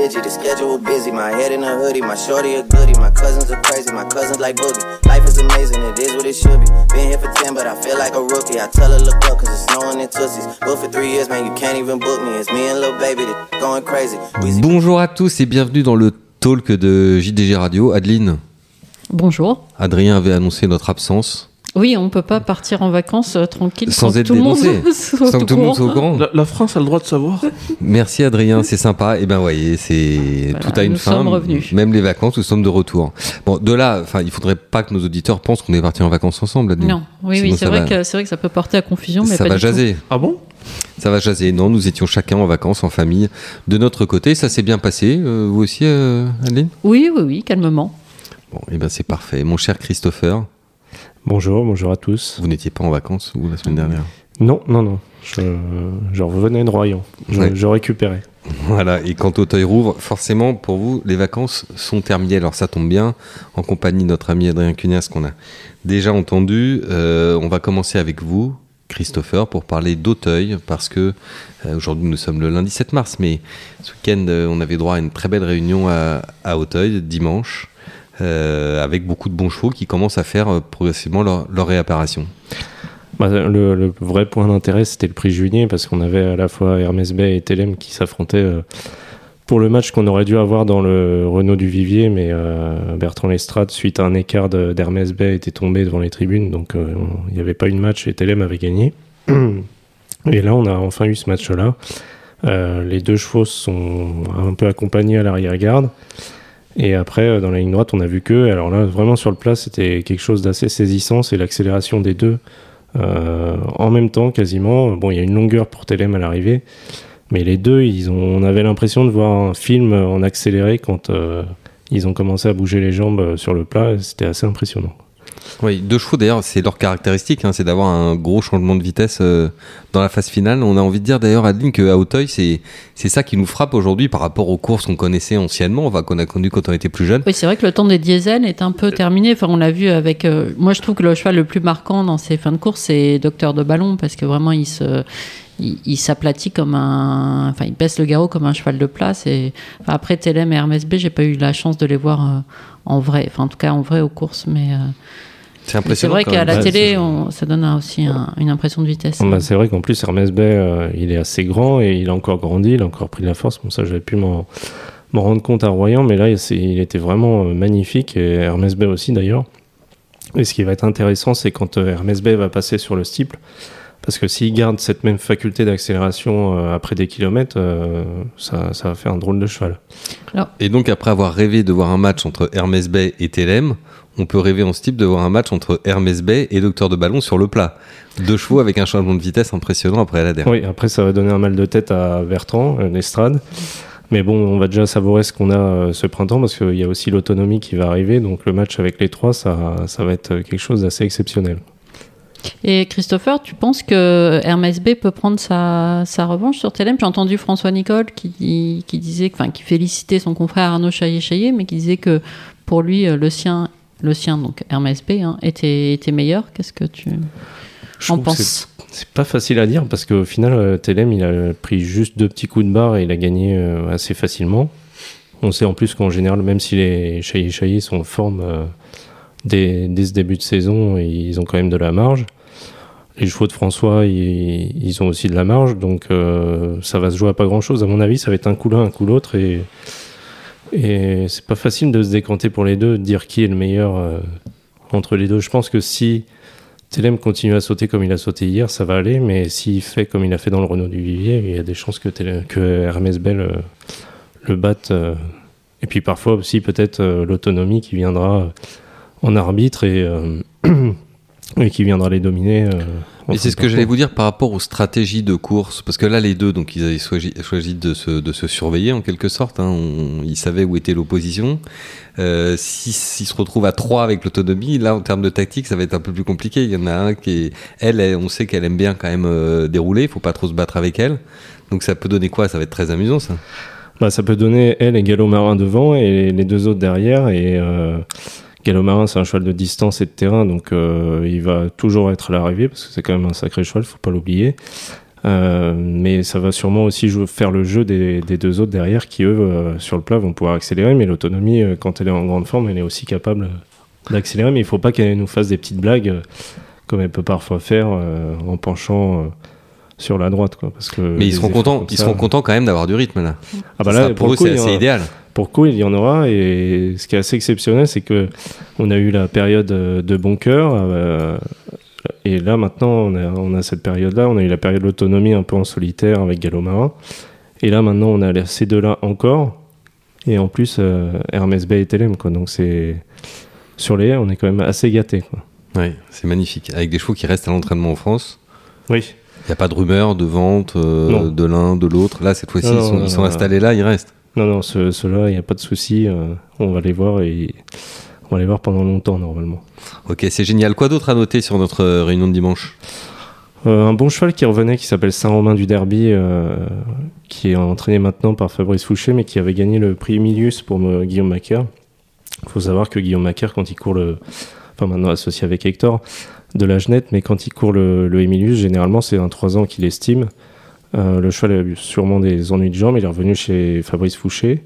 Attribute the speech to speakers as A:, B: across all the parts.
A: busy, the schedule busy. My head in a hoodie, my shorty a goodie. My cousins are crazy, my cousins like boogie. Life is amazing, it is what it should be. Been here for 10, but I feel like a rookie. I tell her, look up, cause it's snowing in Tussies. But for three years, man, you can't even book me. It's me and little baby, that going crazy.
B: Bonjour à tous et bienvenue dans le talk de JDG Radio. Adeline,
C: Bonjour.
B: Adrien avait annoncé notre absence.
C: Oui, on peut pas partir en vacances euh, tranquille
B: Sans être
C: tout
B: dénoncé. Sans que tout le monde soit au
C: courant.
D: La, la France a le droit de savoir.
B: Merci Adrien, c'est sympa. Et ben voyez, c'est
C: Voilà,
B: tout a une
C: nous
B: fin.
C: sommes revenus.
B: Même les vacances, nous sommes de retour. Bon, de là, enfin, il faudrait pas que nos auditeurs pensent qu'on est parti en vacances ensemble, Adeline.
C: Non, oui,
B: Sinon,
C: oui, c'est vrai
B: va-
C: que c'est vrai que ça peut porter à confusion, mais
B: ça
C: pas
B: va
C: du tout.
B: jaser.
D: Ah bon?
B: Ça va jaser. Non, nous étions chacun en vacances, en famille. De notre côté, ça s'est bien passé. Euh, vous aussi, euh, Adeline?
C: Oui, oui, oui, calmement.
B: Bon, et ben c'est parfait. Mon cher Christopher,
E: Bonjour, bonjour à tous.
B: vous n'étiez pas en vacances la semaine dernière
E: Non, non, non. Je, je revenais de Royan. Je,
B: Ouais.
E: je récupérais.
B: Voilà, et quand Auteuil rouvre, forcément, pour vous, les vacances sont terminées. Alors ça tombe bien, en compagnie de notre ami Adrien Cunias, qu'on a déjà entendu. Euh, on va commencer avec vous, Christopher, pour parler d'Auteuil, parce que euh, aujourd'hui nous sommes le lundi 7 mars, mais ce week-end, euh, on avait droit à une très belle réunion à, à Auteuil, dimanche, avec beaucoup de bons chevaux qui commencent à faire euh, progressivement leur, leur réapparition.
E: Bah, le, le vrai point d'intérêt, c'était le prix juillet, parce qu'on avait à la fois Hermès Bay et Telem qui s'affrontaient euh, pour le match qu'on aurait dû avoir dans le Renault du Vivier, mais euh, Bertrand Lestrade, suite à un écart d'Hermès Bay, était tombé devant les tribunes, donc euh, on- il n'y avait pas eu de match et Telem avait gagné. Et là, on a enfin eu ce match-là. Euh, les deux chevaux sont un peu accompagnés à l'arrière-garde. Et après, euh, dans la ligne droite, on a vu que, alors là, vraiment sur le plat, c'était quelque chose d'assez saisissant, c'est l'accélération des deux euh, en même temps, quasiment. Bon, il y a une longueur pour Telem à l'arrivée, mais les deux, ils ont, on avait l'impression de voir un film en accéléré quand euh, ils ont commencé à bouger les jambes sur le plat. C'était assez impressionnant.
B: Oui, deux chevaux d'ailleurs, c'est leur caractéristique, hein, c'est d'avoir un gros changement de vitesse euh, dans la phase finale. On a envie de dire d'ailleurs, Adeline, qu'à Auteuil, c'est c'est ça qui nous frappe aujourd'hui par rapport aux courses qu'on connaissait anciennement, enfin, qu'on a connues quand on était plus jeune.
C: Oui, c'est vrai que le temps des diesels est un peu terminé. Enfin, on l'a vu avec. euh, moi, je trouve que le cheval le plus marquant dans ces fins de course, c'est Docteur de Ballon, parce que vraiment, il se. Il, il s'aplatit comme un, enfin, il baisse le garrot comme un cheval de place. Et enfin, après Telem et Hermès B, j'ai pas eu la chance de les voir euh, en vrai, enfin en tout cas en vrai aux courses, mais, euh,
B: C'est
C: vrai qu'à la télé, on- ça donne aussi un- une impression de vitesse.
E: Bah, c'est vrai qu'en plus, Hermès Bay, euh, il est assez grand et il a encore grandi, il a encore pris de la force. Bon, ça, j'avais pu m'en rendre compte à Royan, mais là, il était vraiment euh, magnifique et Hermès Bay aussi d'ailleurs. Et ce qui va être intéressant, c'est quand Hermès Bay va passer sur le steeple, parce que s'il garde cette même faculté d'accélération euh, après des kilomètres, euh, ça, ça va faire un drôle de cheval.
B: Et donc, après avoir rêvé de voir un match entre Hermès Bay et Telem, on peut rêver en ce type de voir un match entre Hermès Bay et Docteur de Ballon sur le plat. Deux chevaux avec un changement de vitesse impressionnant après la dernière.
E: Oui, après, ça va donner un mal de tête à Bertrand, l'Estrade. Mais bon, on va déjà savourer ce qu'on a euh, ce printemps parce qu'il y a aussi l'autonomie qui va arriver. Donc le match avec les trois, ça, ça va être quelque chose d'assez exceptionnel.
C: Et Christopher, tu penses que Hermès B peut prendre sa, sa revanche sur Telem J'ai entendu François Nicole qui, disait, enfin, qui félicitait son confrère Arnaud Chaillet-Chaillet, mais qui disait que pour lui, euh, le sien, le sien donc Hermès B, hein, était, était meilleur. Qu'est-ce que tu
E: Je
C: en penses?
E: c'est- pas facile à dire parce qu'au final, euh, Telem, il a pris juste deux petits coups de barre et il a gagné euh, assez facilement. On sait en plus qu'en général, même si les Chaillet Chaillet sont en forme dès, ce début de saison, ils ont quand même de la marge. Les chevaux de François, ils, ont aussi de la marge, donc euh, ça va se jouer à pas grand chose. À mon avis, ça va être un coup l'un, un coup l'autre, et, et c'est pas facile de se décanter pour les deux, de dire qui est le meilleur euh, entre les deux. Je pense que si Telem continue à sauter comme il a sauté hier, ça va aller, mais s'il fait comme il a fait dans le Renault du Vivier, il y a des chances que, Hermès Bell euh, le batte. euh. et puis parfois aussi peut-être l'autonomie qui viendra en arbitre et, euh, et qui viendra les dominer. euh,
B: Et c'est ce que j'allais vous dire par rapport aux stratégies de course, parce que là les deux, donc ils avaient choisi, choisi de, se, de se surveiller en quelque sorte. hein. On- ils savaient où était l'opposition. Euh, si- S'ils se retrouvent à trois avec l'autonomie, là en termes de tactique, ça va être un peu plus compliqué. Il y en a un qui est, elle, elle, on sait qu'elle aime bien quand même euh, dérouler. Il faut pas trop se battre avec elle. Donc ça peut donner quoi? Ça va être très amusant ça.
E: Bah, ça peut donner elle et Gallo Marin devant et les deux autres derrière. Et euh, Gallo Marin, c'est un cheval de distance et de terrain, donc euh, il va toujours être à l'arrivée parce que c'est quand même un sacré cheval, faut pas l'oublier. Euh, mais ça va sûrement aussi jouer- faire le jeu des, des deux autres derrière qui, eux, euh, sur le plat, vont pouvoir accélérer. Mais l'autonomie, quand elle est en grande forme, elle est aussi capable d'accélérer. Mais il faut pas qu'elle nous fasse des petites blagues comme elle peut parfois faire en penchant sur la droite. Quoi, parce que
B: Mais ils seront contents, ils seront contents quand même d'avoir du rythme là.
E: Ah bah là,
B: pour,
E: le
B: eux, c'est
E: il
B: idéal.
E: Pour le coup, il y en aura. Et ce qui est assez exceptionnel, c'est que on a eu la période euh, de bon cœur. euh, et là, maintenant, on a, on a cette période-là. On a eu la période d'autonomie un peu en solitaire avec Gallo-Marin. Et là, maintenant, on a ces deux-là encore. Et en plus, euh, Hermès Bay et Telem. Quoi. Donc, c'est. Sur les on est quand même assez gâtés. Quoi.
B: Ouais, c'est magnifique. Avec des chevaux qui restent à l'entraînement en France.
E: Oui.
B: Il n'y a pas de rumeur de vente euh, de l'un, de l'autre. Là, cette fois-ci, ils sont, ils installés là, ils restent.
E: Non, non, ce- ceux-là, il n'y a pas de souci. euh, on va les voir et on va les voir pendant longtemps, normalement.
B: Ok, c'est génial. Quoi d'autre à noter sur notre euh, réunion de dimanche?
E: Euh, un bon cheval qui revenait, qui s'appelle Saint-Romain du Derby, euh, qui est entraîné maintenant par Fabrice Fouché, mais qui avait gagné le prix Emilius pour me- Guillaume Macaire. Il faut savoir que Guillaume Macaire, quand il court le. Enfin, maintenant associé avec Hector, de la Genette, mais quand il court le, le Emilius, généralement, c'est un 3 ans qu'il estime. Euh, le cheval a eu sûrement des ennuis de jambes, il est revenu chez Fabrice Fouché.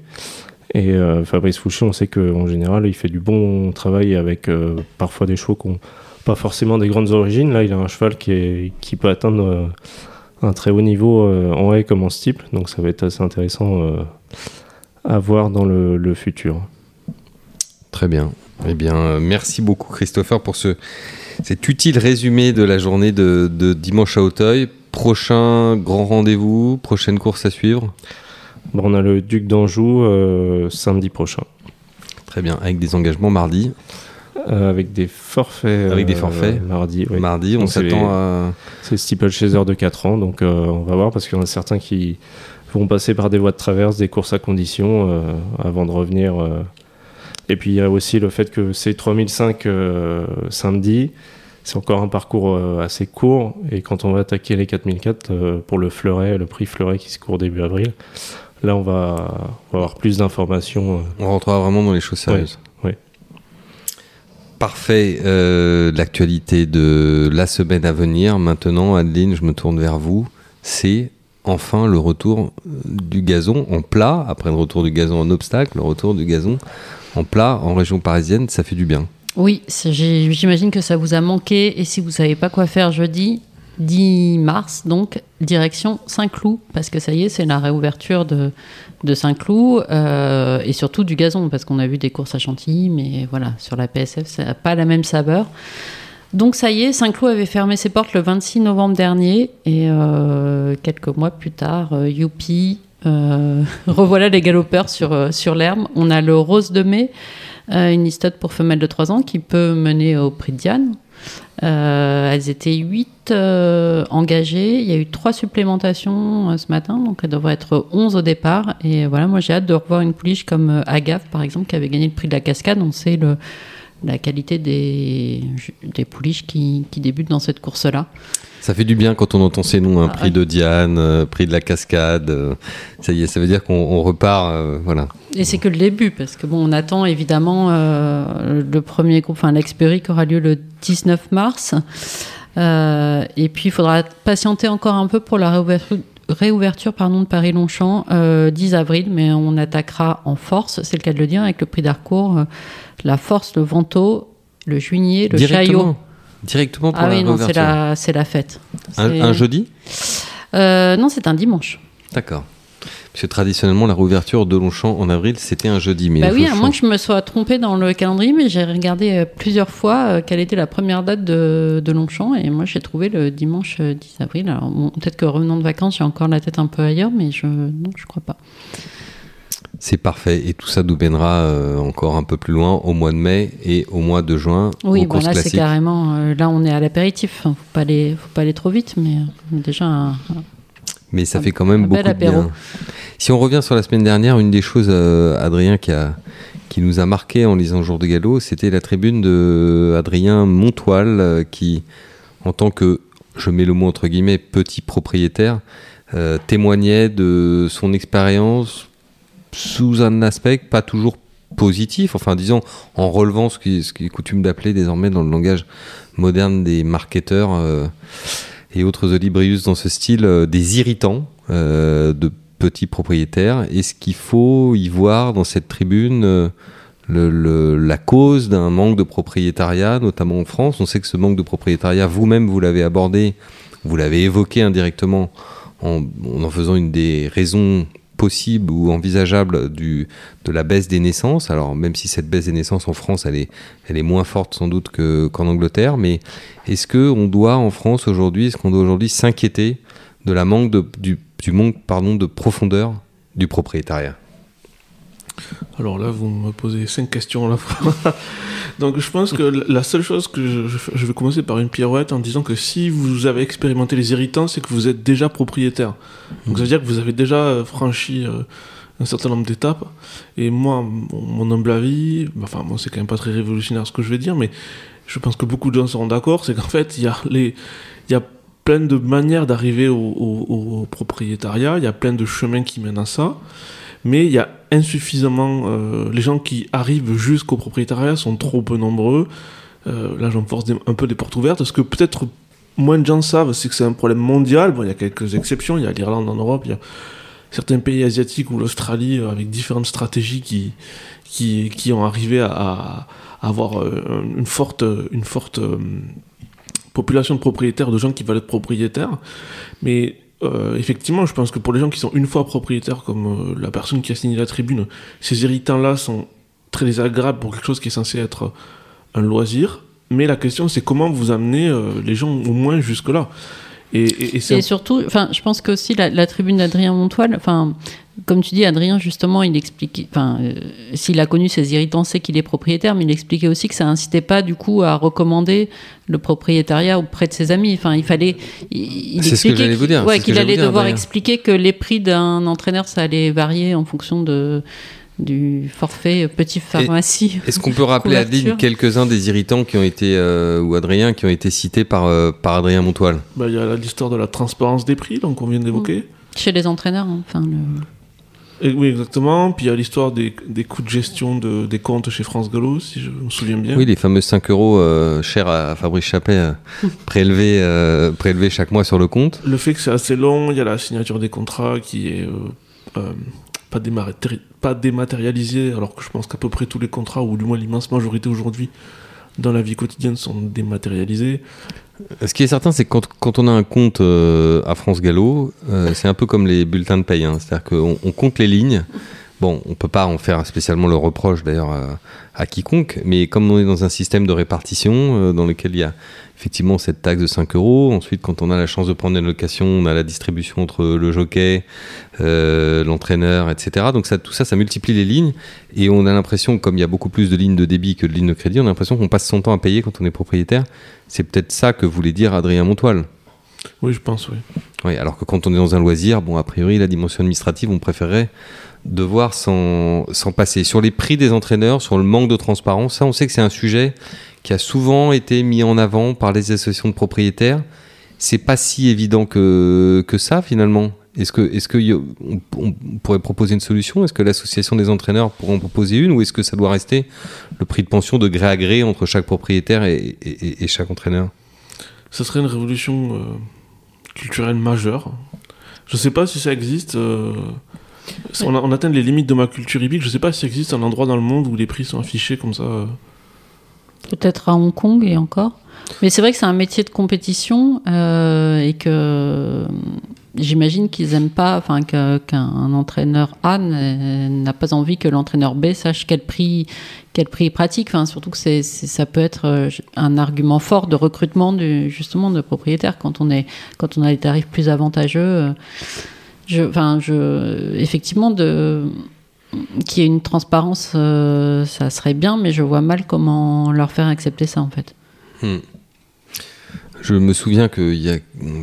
E: Et euh, Fabrice Fouché, on sait qu'en général, il fait du bon travail avec euh, parfois des chevaux qui n'ont pas forcément des grandes origines. Là, il a un cheval qui, peut atteindre un très haut niveau en haie comme en steeple. Donc ça va être assez intéressant à voir dans le, futur.
B: Très bien. Eh bien, merci beaucoup Christopher pour ce, cet utile résumé de la journée de, de dimanche à Auteuil. Prochain grand rendez-vous, prochaine course à suivre.
E: Bon, on a le Duc d'Anjou euh, samedi prochain.
B: Très bien, avec des engagements mardi.
E: Euh, avec des forfaits.
B: Avec des
E: euh,
B: forfaits.
E: Mardi, oui.
B: Mardi, on s'attend à...
E: C'est Steeple Chaser de 4 ans, donc on va voir parce qu'il y en a certains qui vont passer par des voies de traverse, des courses à conditions euh, avant de revenir. Et puis il y a aussi le fait que c'est 3005 euh, samedi, c'est encore un parcours euh, assez court et quand on va attaquer les 4004 euh, pour le fleuret, le prix fleuret qui se court début avril, là on va, avoir plus d'informations. euh.
B: On rentrera vraiment dans les choses sérieuses.
E: oui.
B: Parfait. Euh, L'actualité de la semaine à venir. Maintenant, Adeline, je me tourne vers vous. C'est enfin le retour du gazon en plat, après le retour du gazon en obstacle, le retour du gazon en plat en région parisienne. Ça fait du bien.
C: Oui, j'imagine que ça vous a manqué. Et si vous savez pas quoi faire jeudi, 10 mars, donc direction Saint-Cloud, parce que ça y est, c'est la réouverture de, Saint-Cloud euh, et surtout du gazon, parce qu'on a vu des courses à Chantilly, mais voilà, sur la PSF, ça n'a pas la même saveur. Donc ça y est, Saint-Cloud avait fermé ses portes le 26 novembre dernier, et euh, quelques mois plus tard, euh, youpi, revoilà les galopeurs sur, l'herbe. On a le Rose de mai, une histote pour femelles de 3 ans qui peut mener au prix de Diane. Euh, elles étaient 8 engagées. Il y a eu 3 supplémentations euh, ce matin, donc elles devraient être 11 au départ. Et voilà, moi j'ai hâte de revoir une pouliche comme euh, Agave, par exemple, qui avait gagné le prix de la cascade. On sait le, la qualité des, des pouliches qui, qui débutent dans cette course-là.
B: Ça fait du bien quand on entend ces noms, un
C: Ah,
B: prix
C: ouais.
B: de Diane, euh, prix de la cascade. euh, ça y est, ça veut dire qu'on on repart. euh, voilà.
C: Et c'est que le début, parce que bon, on attend évidemment le premier groupe, enfin qui aura lieu le 19 mars. Et puis il faudra patienter encore un peu pour la réouverture, réouverture pardon, de Paris-Longchamp, euh, 10 avril, mais on attaquera en force, c'est le cas de le dire, avec le prix d'Harcourt, euh, la force, le Vento, le Juigné, le Chaillot.
B: Directement, pour
C: Ah
B: la
C: oui, non, c'est la, c'est la fête.
B: Un, jeudi?
C: Euh, Non, c'est un dimanche.
B: D'accord. Parce que traditionnellement, la réouverture de Longchamp en avril, c'était un jeudi. Mais
C: Bah oui, à moins que je me sois trompée dans le calendrier, mais j'ai regardé euh, plusieurs fois euh, quelle était la première date de, de Longchamp, et moi j'ai trouvé le dimanche euh, 10 avril. Alors bon, peut-être que revenant de vacances, j'ai encore la tête un peu ailleurs, mais je non, je crois pas.
B: C'est parfait. Et tout ça nous mènera euh, encore un peu plus loin au mois de mai et au mois de juin
C: Oui,
B: courses
C: là c'est carrément. euh, là, on est à l'apéritif. Faut pas aller, faut pas aller trop vite, mais euh, déjà. un- un-
B: Mais ça
C: Un-
B: fait quand même beaucoup
C: bel
B: de bien.
C: apéro.
B: Si on revient sur la semaine dernière, une des choses, Adrien, qui, a, qui nous a marqué en lisant Jour de Galop, c'était la tribune de Adrien Montoile, qui, en tant que, je mets le mot entre guillemets, petit propriétaire, témoignait de son expérience sous un aspect pas toujours positif, enfin disons en relevant ce qui, ce qui est coutume d'appeler désormais dans le langage moderne des marketeurs euh, et autres olibrius dans ce style euh, des irritants euh, de petits propriétaires. Est-ce qu'il faut y voir dans cette tribune la cause d'un manque de propriétariat, notamment en France? On sait que ce manque de propriétariat, vous-même, vous l'avez abordé, vous l'avez évoqué indirectement en, en faisant une des raisons possibles ou envisageables du, de la baisse des naissances. Alors même si cette baisse des naissances en France, elle est, moins forte sans doute que- qu'en Angleterre, mais est-ce qu'on doit en France aujourd'hui, est-ce qu'on doit aujourd'hui s'inquiéter de la manque de, du, manque de profondeur du propriétariat?
D: Alors là, vous me posez cinq questions à la fois. Donc je pense que la seule chose que je, vais commencer par une pirouette en disant que si vous avez expérimenté les irritants, c'est que vous êtes déjà propriétaire. Donc ça veut dire que vous avez déjà euh, franchi euh, un certain nombre d'étapes. Et moi, mon, humble avis, enfin moi c'est quand même pas très révolutionnaire ce que je vais dire, mais je pense que beaucoup de gens seront d'accord, c'est qu'en fait il y a les, il y a plein de manières d'arriver au, au- au propriétariat, il y a plein de chemins qui mènent à ça mais il y a insuffisamment. euh, les gens qui arrivent jusqu'au propriétariat sont trop peu nombreux. Euh, là, j'enforce des- un peu des portes ouvertes. Ce que peut-être moins de gens savent, c'est que c'est un problème mondial. Bon, il y a quelques exceptions. Il y a l'Irlande en Europe, il y a certains pays asiatiques ou l'Australie euh, avec différentes stratégies qui, qui, ont arrivé à, avoir une forte, une forte population de propriétaires, de gens qui veulent être propriétaires. Mais euh, effectivement, je pense que pour les gens qui sont une fois propriétaires, comme euh, la personne qui a signé la tribune, ces irritants-là sont très désagréables pour quelque chose qui est censé être un loisir. Mais la question, c'est comment vous amenez euh, les gens au moins jusque-là. Et, et- et c'est
C: Et
D: un-
C: surtout, enfin, je pense que aussi la, la tribune d'Adrien Montoile, enfin, comme tu dis, Adrien, justement, il expliquait, enfin, euh, s'il a connu ses irritants, c'est qu'il est propriétaire, mais il expliquait aussi que ça incitait pas, du coup, à recommander le propriétariat auprès de ses amis. Enfin, il fallait. il- il
B: C'est ce que
C: expliquait
B: j'allais vous
C: qu'il-
B: dire,
C: Ouais, allait
B: dire,
C: devoir expliquer que les prix d'un entraîneur, ça allait varier en fonction de du forfait petit pharmacie.
B: Est-ce qu'on peut rappeler. Adeline quelques-uns des irritants qui ont été, euh, ou Adrien, qui ont été cités par, euh, par Adrien Montoile?
D: Bah, il y a l'histoire de la transparence des prix, donc on vient d'évoquer.
C: Chez les entraîneurs, hein, enfin, le-
D: Et oui, exactement. Puis il y a l'histoire des, des coûts de gestion de, des comptes chez France Gallo, si je me souviens bien.
B: Oui, les fameux 5 euros euh, chers à Fabrice Chappet, euh, prélevés, euh, prélevés chaque mois sur le compte.
D: Le fait que c'est assez long, il y a la signature des contrats qui est euh, euh, pas, pas dématérialisée, alors que je pense qu'à peu près tous les contrats, ou du moins l'immense majorité aujourd'hui, dans la vie quotidienne, sont dématérialisés.
B: Ce qui est certain, c'est que quand, quand on a un compte euh, à France Gallo, euh, c'est un peu comme les bulletins de paye. hein. C'est-à-dire qu'on on compte les lignes. Bon, on peut pas en faire spécialement le reproche d'ailleurs à, à quiconque, mais comme on est dans un système de répartition euh, dans lequel il y a effectivement cette taxe de 5 euros, ensuite quand on a la chance de prendre une location, on a la distribution entre le jockey, euh, l'entraîneur, etc. Donc ça, tout ça, ça multiplie les lignes et on a l'impression, comme il y a beaucoup plus de lignes de débit que de lignes de crédit, on a l'impression qu'on passe son temps à payer quand on est propriétaire. C'est peut-être ça que voulait dire Adrien Montoile.
D: Oui, je pense, oui.
B: Oui, alors que quand on est dans un loisir, bon, a priori, la dimension administrative, on préférerait devoir s'en s'en passer. Sur les prix des entraîneurs, sur le manque de transparence, ça, on sait que c'est un sujet qui a souvent été mis en avant par les associations de propriétaires. C'est pas si évident que, que ça, finalement. Est-ce que, est-ce pourrait proposer une solution? Est-ce que l'association des entraîneurs pourrait en proposer une Ou est-ce que ça doit rester le prix de pension de gré à gré entre chaque propriétaire et, et- chaque entraîneur?
D: Ça serait une révolution euh, culturelle majeure. Je sais pas si ça existe. euh, on, atteint les limites de ma culture hippique. Je sais pas s'il existe un endroit dans le monde où les prix sont affichés comme ça. euh.
C: Peut-être à Hong Kong et encore. Mais c'est vrai que c'est un métier de compétition euh, et que euh, j'imagine qu'ils aiment pas, enfin qu'un entraîneur A n- n'a pas envie que l'entraîneur B sache quel prix, quel prix pratique. Surtout que ça peut être euh, un argument fort de recrutement justement de propriétaires quand on a des tarifs plus avantageux. Je, enfin, je, effectivement de qu'il y ait une transparence, euh, ça serait bien, mais je vois mal comment leur faire accepter ça en fait.
B: Hmm. Je me souviens qu'il y a,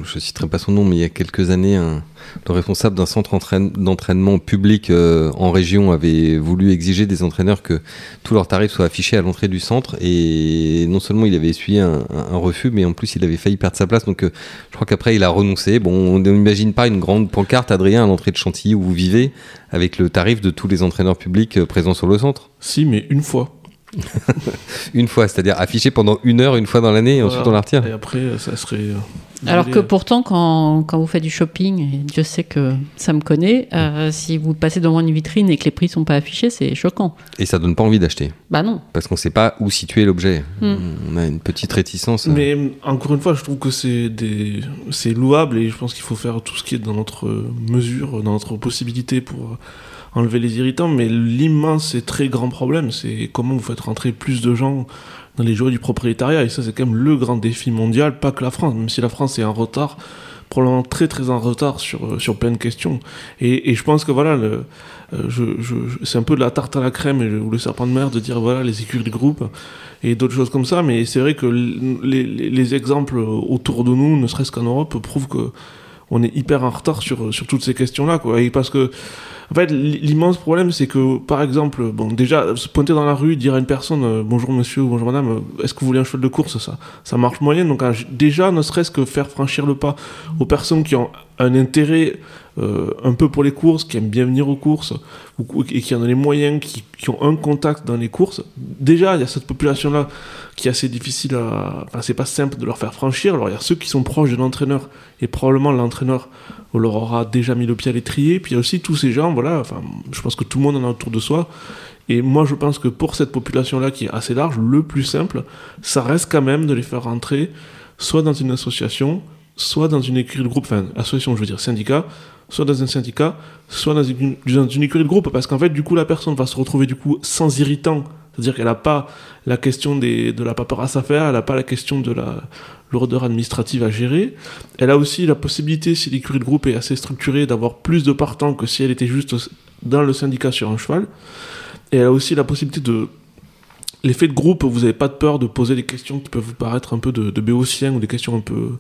B: je citerai pas son nom, mais il y a quelques années, le responsable d'un centre entraîne- d'entraînement public euh, en région avait voulu exiger des entraîneurs que tous leurs tarifs soient affichés à l'entrée du centre. Et non seulement il avait essuyé un refus, mais en plus il avait failli perdre sa place. Donc euh, je crois qu'après il a renoncé. Bon, on n'imagine pas une grande pancarte, Adrien, à l'entrée de Chantilly où vous vivez, avec le tarif de tous les entraîneurs publics euh, présents sur le centre.
D: Si, mais une fois.
B: Une fois, c'est-à-dire affiché pendant une heure, une fois dans l'année, et ensuite on la retire.
D: Et après, ça serait. euh,
C: Alors que pourtant, quand, quand vous faites du shopping, et Dieu sait que ça me connaît, euh, si vous passez devant une vitrine et que les prix sont pas affichés, c'est choquant.
B: Et ça donne pas envie d'acheter,
C: Bah non.
B: parce qu'on sait pas où situer l'objet.
C: Hmm.
B: On a une petite réticence. euh,
D: Mais encore une fois, je trouve que c'est des... c'est louable et je pense qu'il faut faire tout ce qui est dans notre mesure, dans notre possibilité pour enlever les irritants. Mais l'immense et très grand problème, c'est comment vous faites rentrer plus de gens dans les jouets du propriétariat. Et ça, c'est quand même le grand défi mondial, pas que la France, même si la France est en retard, probablement très très en retard sur, sur plein de questions. Et, et je pense que voilà, euh, je, je, c'est un peu de la tarte à la crème ou le serpent de mer de dire voilà les écuries de groupe et d'autres choses comme ça. Mais c'est vrai que les, les- les exemples autour de nous, ne serait-ce qu'en Europe, prouvent que on est hyper en retard sur, sur toutes ces questions-là. Quoi. Et parce que, en fait, l'immense problème, c'est que, par exemple, bon, déjà, se pointer dans la rue, dire à une personne euh, bonjour monsieur ou bonjour madame, euh, est-ce que vous voulez un cheval de course Ça, ça marche moyen. Donc, un- déjà, ne serait-ce que faire franchir le pas aux personnes qui ont un intérêt euh, un peu pour les courses, qui aiment bien venir aux courses, ou- ou- et qui en ont les moyens, qui, ont un contact dans les courses. Déjà, il y a cette population-là qui est assez difficile à. Enfin, c'est pas simple de leur faire franchir. Alors, il y a ceux qui sont proches de l'entraîneur, et probablement l'entraîneur leur aura déjà mis le pied à l'étrier. Puis il y a aussi tous ces gens, voilà, enfin, je pense que tout le monde en a autour de soi. Et moi, je pense que pour cette population-là qui est assez large, le plus simple, ça reste quand même de les faire rentrer soit dans une association, soit dans une écurie de groupe, enfin, association, je veux dire syndicat, soit dans un syndicat, soit dans une, écurie de groupe, parce qu'en fait, du coup, la personne va se retrouver du coup sans irritant, c'est-à-dire qu'elle n'a pas la question de la paperasse à faire, elle n'a pas la question de la lourdeur administrative à gérer. Elle a aussi la possibilité, si l'écurie de groupe est assez structurée, d'avoir plus de partants que si elle était juste dans le syndicat sur un cheval. Et elle a aussi la possibilité de l'effet de groupe, vous n'avez pas de peur de poser des questions qui peuvent vous paraître un peu de, de béotien ou des questions un peu.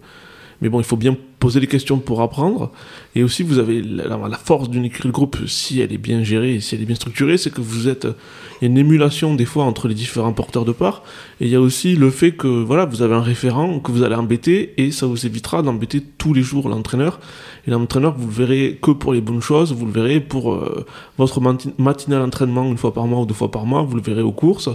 D: Mais bon, il faut bien poser des questions pour apprendre. Et aussi, vous avez la, force d'une écurie de groupe, si elle est bien gérée si elle est bien structurée, c'est que vous êtes. Il y a une émulation des fois entre les différents porteurs de parts. Et il y a aussi le fait que voilà, vous avez un référent que vous allez embêter et ça vous évitera d'embêter tous les jours l'entraîneur. Et l'entraîneur, vous le verrez que pour les bonnes choses, vous le verrez pour euh, votre mati- matinal entraînement une fois par mois ou deux fois par mois, vous le verrez aux courses.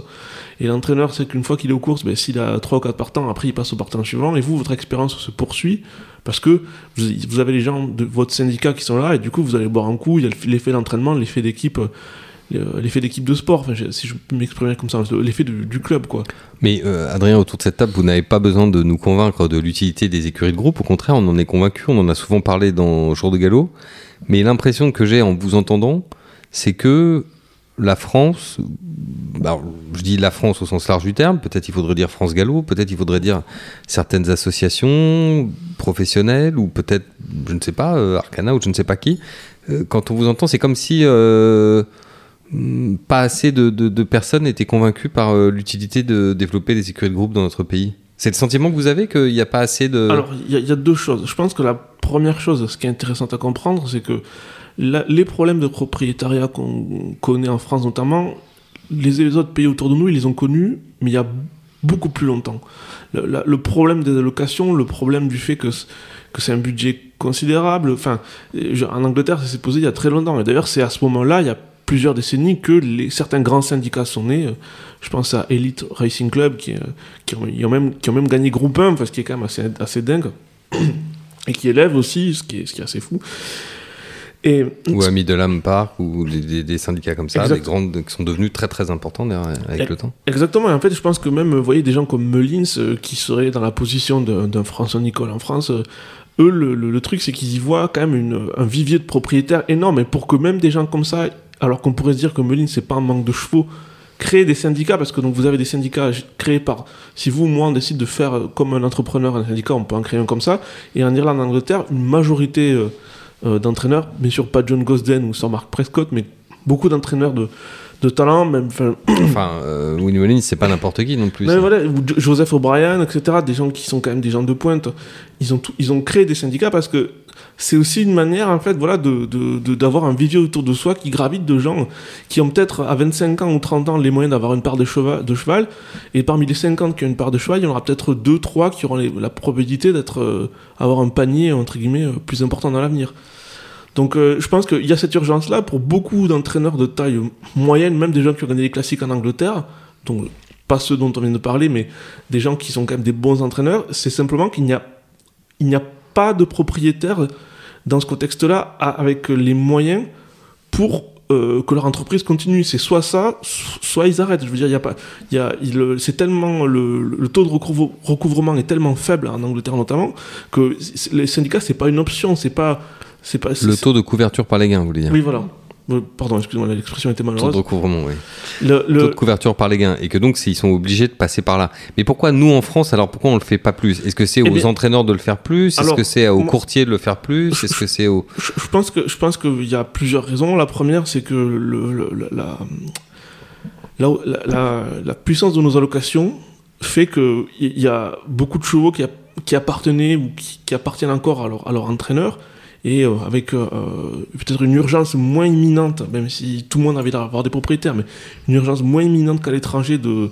D: Et l'entraîneur, c'est qu'une fois qu'il est aux courses, ben, s'il a 3 ou 4 partants, après il passe au partant suivant, et vous, votre expérience se poursuit, parce que vous, avez les gens de votre syndicat qui sont là, et du coup, vous allez boire un coup, il y a l'effet d'entraînement, l'effet d'équipe, euh, l'effet d'équipe de sport, si je m'exprimer comme ça, l'effet du, du club, quoi.
B: Mais euh, Adrien, autour de cette table, vous n'avez pas besoin de nous convaincre de l'utilité des écuries de groupe. Au contraire, on en est convaincu. On en a souvent parlé dans Jour de Galop. Mais l'impression que j'ai en vous entendant, c'est que la France, bah, je dis la France au sens large du terme, peut-être il faudrait dire France Gallo, peut-être il faudrait dire certaines associations professionnelles, ou peut-être, je ne sais pas, euh, Arcana ou je ne sais pas qui. Euh, quand on vous entend, c'est comme si euh, pas assez de, personnes étaient convaincues par l'utilité de développer des écuries de groupe dans notre pays. C'est le sentiment que vous avez qu'il n'y a pas assez de...
D: Alors, il y, y a deux choses. Je pense que la première chose, ce qui est intéressant à comprendre, c'est que les problèmes de propriétariat qu'on connaît en France notamment, les, autres pays autour de nous, ils les ont connus, mais il y a beaucoup plus longtemps. Le, problème des allocations, le problème du fait que, que c'est un budget considérable, enfin, en Angleterre, ça s'est posé il y a très longtemps. Et d'ailleurs, c'est à ce moment-là, il y a plusieurs décennies, que certains grands syndicats sont nés. Je pense à Elite Racing Club, qui, euh, ont, même, qui ont même gagné groupe 1, enfin, ce qui est quand même assez, assez dingue. Et qui élèvent aussi, ce qui est, ce qui est assez fou. Et
B: Ou à Middleham Park, ou des, des- des syndicats comme ça,
D: Exact.
B: des grandes, qui sont devenus très très importants d'ailleurs, avec
D: Et-
B: le temps.
D: Exactement, et en fait, je pense que même, vous voyez, des gens comme Mullins, euh, qui seraient dans la position d'un François Nicole en France, euh, eux, le, le- le truc, c'est qu'ils y voient quand même une- un vivier de propriétaires énorme, et pour que même des gens comme ça, alors qu'on pourrait se dire que Mullins, c'est pas un manque de chevaux, créer des syndicats, parce que donc vous avez des syndicats créés par, si vous ou moi on décide de faire euh, comme un entrepreneur un syndicat, on peut en créer un comme ça, et en Irlande, en Angleterre, une majorité euh, euh, d'entraîneurs, bien sûr pas John Gosden ou Sir Mark Prescott, mais beaucoup d'entraîneurs de, de talent, même, enfin,
B: Enfin, euh, Willie Mullins, c'est pas n'importe qui non plus.
D: mais voilà, Joseph O'Brien, etc., des gens qui sont quand même des gens de pointe, ils ont, tout- ils ont créé des syndicats parce que c'est aussi une manière, en fait, voilà, de, d'avoir un vivier autour de soi qui gravite de gens qui ont peut-être à 25 ans ou 30 ans les moyens d'avoir une part de cheval, de cheval et parmi les 50 qui ont une part de cheval, il y en aura peut-être 2, 3 qui auront la probabilité d'être, euh, avoir un panier, entre guillemets, euh, plus important dans l'avenir. Donc euh, je pense qu'il y a cette urgence-là pour beaucoup d'entraîneurs de taille moyenne, même des gens qui ont gagné les classiques en Angleterre, donc pas ceux dont on vient de parler, mais des gens qui sont quand même des bons entraîneurs, c'est simplement qu'il n'y a, il n'y a pas de propriétaire dans ce contexte-là avec les moyens pour euh, que leur entreprise continue. C'est soit ça, soit ils arrêtent. Je veux dire, il y a pas, il y a, il, c'est tellement le, le, taux de recouvrement est tellement faible en Angleterre notamment que les syndicats c'est pas une option, c'est pas, c'est pas.
B: Le taux de couverture par les gains, vous voulez dire
D: Oui, voilà. Euh, pardon, excusez-moi, l'expression était malheureuse.
B: Taux de recouvrement, oui. Le, le... Taux de couverture par les gains. Et que donc, ils sont obligés de passer par là. Mais pourquoi nous, en France, alors pourquoi on le fait pas plus? Est-ce que c'est eh aux entraîneurs de le faire plus? Est-ce que c'est aux courtiers de le faire plus? Est-ce que c'est aux...
D: Je, je, pense que je pense qu'il y a plusieurs raisons. La première, c'est que le, la, la, la, la, puissance de nos allocations fait qu'il y a beaucoup de chevaux qui, qui appartenaient ou qui, qui appartiennent encore à leur, à leur entraîneur et euh, avec euh, peut-être une urgence moins imminente, même si tout le monde avait d'avoir des propriétaires, mais une urgence moins imminente qu'à l'étranger de,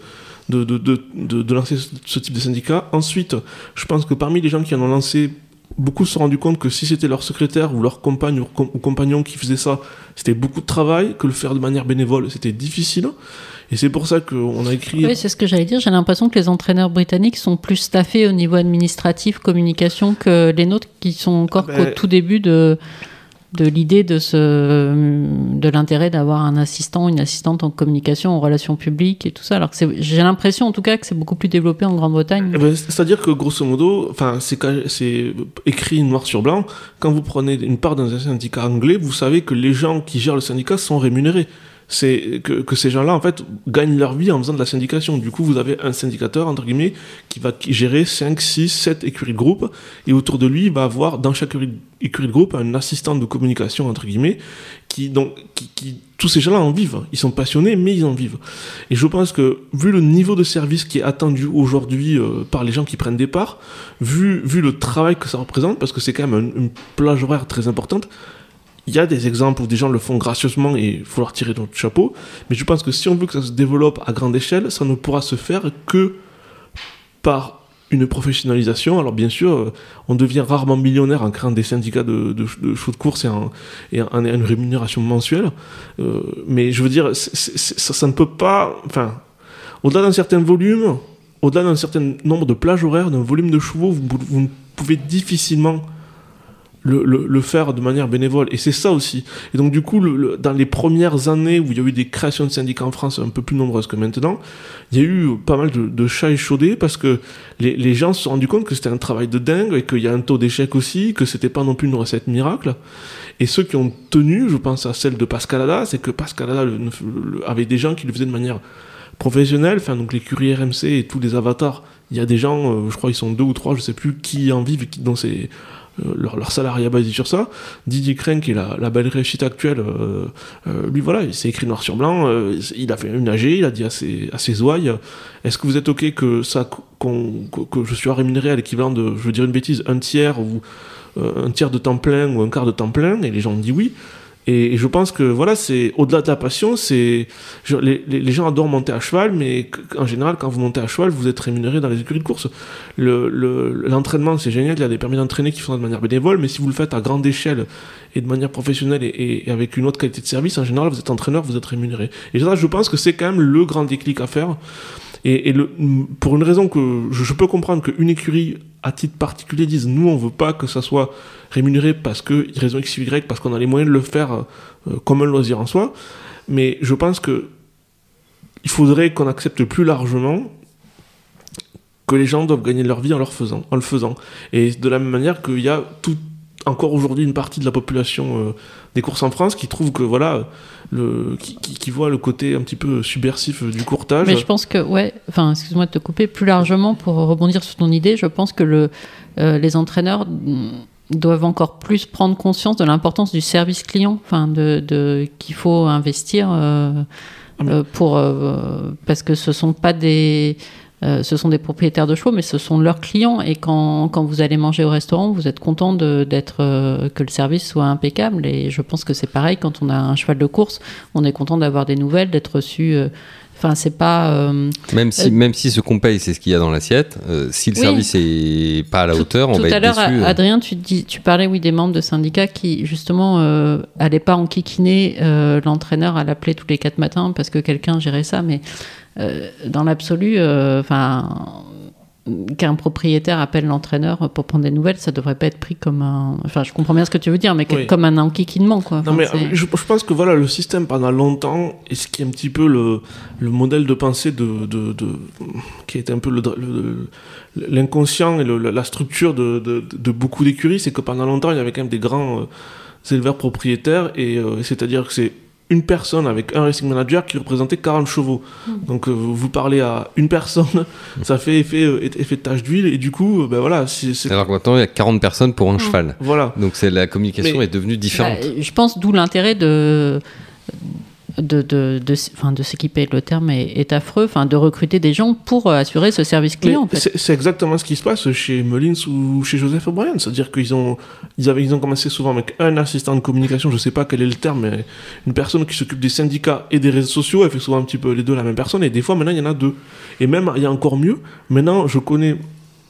D: de, de, de, lancer ce type de syndicat. Ensuite, je pense que parmi les gens qui en ont lancé, beaucoup se sont rendus compte que si c'était leur secrétaire ou leur compagne ou compagnon qui faisait ça, c'était beaucoup de travail, que le faire de manière bénévole, c'était difficile. Et c'est pour ça qu'on a écrit.
C: Oui, c'est ce que j'allais dire. J'ai l'impression que les entraîneurs britanniques sont plus staffés au niveau administratif, communication, que les nôtres qui sont encore ah ben... qu'au tout début de de l'idée de, ce, de l'intérêt d'avoir un assistant, une assistante en communication, en relations publiques et tout ça. Alors que j'ai l'impression en tout cas que c'est beaucoup plus développé en Grande-Bretagne.
D: Eh ben, c'est-à-dire que grosso modo, enfin, c'est, c'est écrit noir sur blanc, quand vous prenez une part d'un syndicat anglais, vous savez que les gens qui gèrent le syndicat sont rémunérés c'est que, que, ces gens-là, en fait, gagnent leur vie en faisant de la syndication. Du coup, vous avez un syndicateur, entre guillemets, qui va gérer 5, 6, 7 écuries de groupe, et autour de lui, il va avoir, dans chaque écurie de groupe, un assistant de communication, entre guillemets, qui, donc, qui, qui tous ces gens-là en vivent. Ils sont passionnés, mais ils en vivent. Et je pense que, vu le niveau de service qui est attendu aujourd'hui euh, par les gens qui prennent des parts, vu, vu le travail que ça représente, parce que c'est quand même une plage horaire très importante, il y a des exemples où des gens le font gracieusement et il faut leur tirer notre chapeau. Mais je pense que si on veut que ça se développe à grande échelle, ça ne pourra se faire que par une professionnalisation. Alors bien sûr, euh, on devient rarement millionnaire en créant des syndicats de, de, de course et en, et une rémunération mensuelle. Euh, mais je veux dire, ça, ne peut pas... Enfin, au-delà d'un certain volume, au-delà d'un certain nombre de plages horaires, d'un volume de chevaux, vous, vous pouvez difficilement le, le, faire de manière bénévole. Et c'est ça aussi. Et donc, du coup, le, dans les premières années où il y a eu des créations de syndicats en France un peu plus nombreuses que maintenant, il y a eu pas mal de, de chats échaudés parce que les, les, gens se sont rendus compte que c'était un travail de dingue et qu'il y a un taux d'échec aussi, que c'était pas non plus une recette miracle. Et ceux qui ont tenu, je pense à celle de Pascalada, c'est que Pascalada avait des gens qui le faisaient de manière professionnelle, enfin, donc l'écurie RMC et tous les avatars. Il y a des gens, euh, je crois ils sont deux ou trois, je sais plus, qui en vivent, qui, dont c'est leur, leur salariat basé sur ça. Didier Crane, qui est la, la belle réussite actuelle, euh, euh, lui voilà, il s'est écrit noir sur blanc, euh, il a fait une AG, il a dit à ses, à ses ouailles, est-ce que vous êtes ok que ça, que je suis rémunéré à l'équivalent de, je veux dire une bêtise, un tiers ou un tiers de temps plein ou un quart de temps plein? Et les gens ont dit oui. Et, je pense que voilà, c'est au-delà de la passion, c'est les, les, gens adorent monter à cheval, mais en général, quand vous montez à cheval, vous êtes rémunéré dans les écuries de course. L'entraînement, le, c'est génial, il y a des permis d'entraîner qui font de manière bénévole, mais si vous le faites à grande échelle et de manière professionnelle et, avec une autre qualité de service, en général, vous êtes entraîneur, vous êtes rémunéré. Et ça, je pense que c'est quand même le grand déclic à faire. Et, et le, pour une raison que je, je peux comprendre qu'une écurie à titre particulier dise nous on veut pas que ça soit rémunéré parce que raison x y parce qu'on a les moyens de le faire euh, comme un loisir en soi. Mais je pense que il faudrait qu'on accepte plus largement que les gens doivent gagner leur vie en leur faisant en le faisant. Et de la même manière qu'il y a tout encore aujourd'hui une partie de la population euh, des courses en France qui trouve que voilà le qui, qui, qui, voit le côté un petit peu subversif du courtage.
C: Mais je pense que ouais, enfin excuse-moi de te couper plus largement pour rebondir sur ton idée, je pense que le euh, les entraîneurs doivent encore plus prendre conscience de l'importance du service client, enfin de, de qu'il faut investir euh, ah, euh, pour parce que ce sont pas des euh, ce sont des propriétaires de chevaux, mais ce sont leurs clients. Et quand, quand vous allez manger au restaurant, vous êtes content d'être euh, que le service soit impeccable. Et je pense que c'est pareil quand on a un cheval de course, on est content d'avoir des nouvelles, d'être reçu. Euh, Enfin, c'est pas. Euh,
B: même si, euh, même si ce qu'on paye, c'est ce qu'il y a dans l'assiette, euh, si le oui. service est pas à la
C: tout,
B: hauteur, on
C: tout
B: va
C: à
B: être déçu.
C: l'heure, Adrien, tu, dis, tu parlais oui des membres de syndicats qui justement euh, allaient pas enquiquiner l'entraîneur à l'appeler tous les quatre matins parce que quelqu'un gérait ça, mais dans l'absolu, euh, enfin. qu'un propriétaire appelle l'entraîneur pour prendre des nouvelles, ça devrait pas être pris comme un. Enfin, je comprends bien ce que tu veux dire, mais
D: Oui.
C: comme un enquiquinement, quoi.
D: Non
C: Enfin,
D: mais
C: c'est-
D: euh, je, je pense que voilà le système pendant longtemps et ce qui est un petit peu le, le modèle de pensée de, de, de- qui est un peu le- le- l'inconscient et la structure de, de, de beaucoup d'écuries, c'est que pendant longtemps il y avait quand même des grands euh, éleveurs propriétaires et euh, c'est-à-dire que c'est une personne avec un racing manager qui représentait 40 chevaux. Donc euh, vous parlez à une personne, ça fait effet, euh, effet de tache d'huile et du coup euh, ben voilà c'est c'est-
B: Alors que maintenant, il y a 40 personnes pour un cheval.
D: voilà
B: Donc c'est la communication
D: Mais-
B: est devenue différente.
C: Bah, je pense d'où l'intérêt de de, de, de, enfin, de s'équiper, le terme est, est affreux, enfin, de recruter des gens pour euh, assurer ce service client. en
D: Mais
C: fait.
D: c'est- exactement ce qui se passe chez Mullins ou chez Joseph O'Brien. C'est-à-dire qu'ils ont, ils avaient, ils ont commencé souvent avec un assistant de communication, je sais pas quel est le terme, mais une personne qui s'occupe des syndicats et des réseaux sociaux. Elle fait souvent un petit peu les deux la même personne. Et des fois, maintenant, il y en a deux. Et même, il y a encore mieux. Maintenant, je connais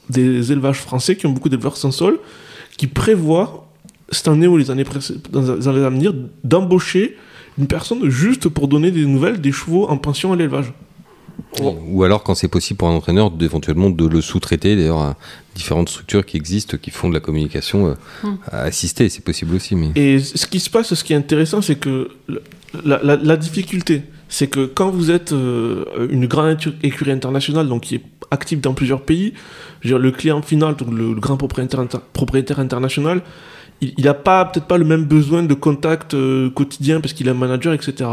D: des élevages français qui ont beaucoup d'éleveurs sans sol qui prévoient cette année ou les années dans les années à venir, d'embaucher une personne juste pour donner des nouvelles des chevaux en pension à l'élevage.
B: Ou alors, quand c'est possible pour un entraîneur, éventuellement de le sous-traiter, d'ailleurs, à différentes structures qui existent, qui font de la communication euh, à assister, c'est possible aussi. Mais...
D: Et ce qui se passe, ce qui est intéressant, c'est que la, la- la difficulté, c'est que quand vous êtes euh, une grande écurie internationale, donc qui est active dans plusieurs pays, je veux dire, le client final, donc le, le grand propriétaire, inter- propriétaire international, il n'a pas peut-être pas le même besoin de contact euh, quotidien parce qu'il a un manager, etc.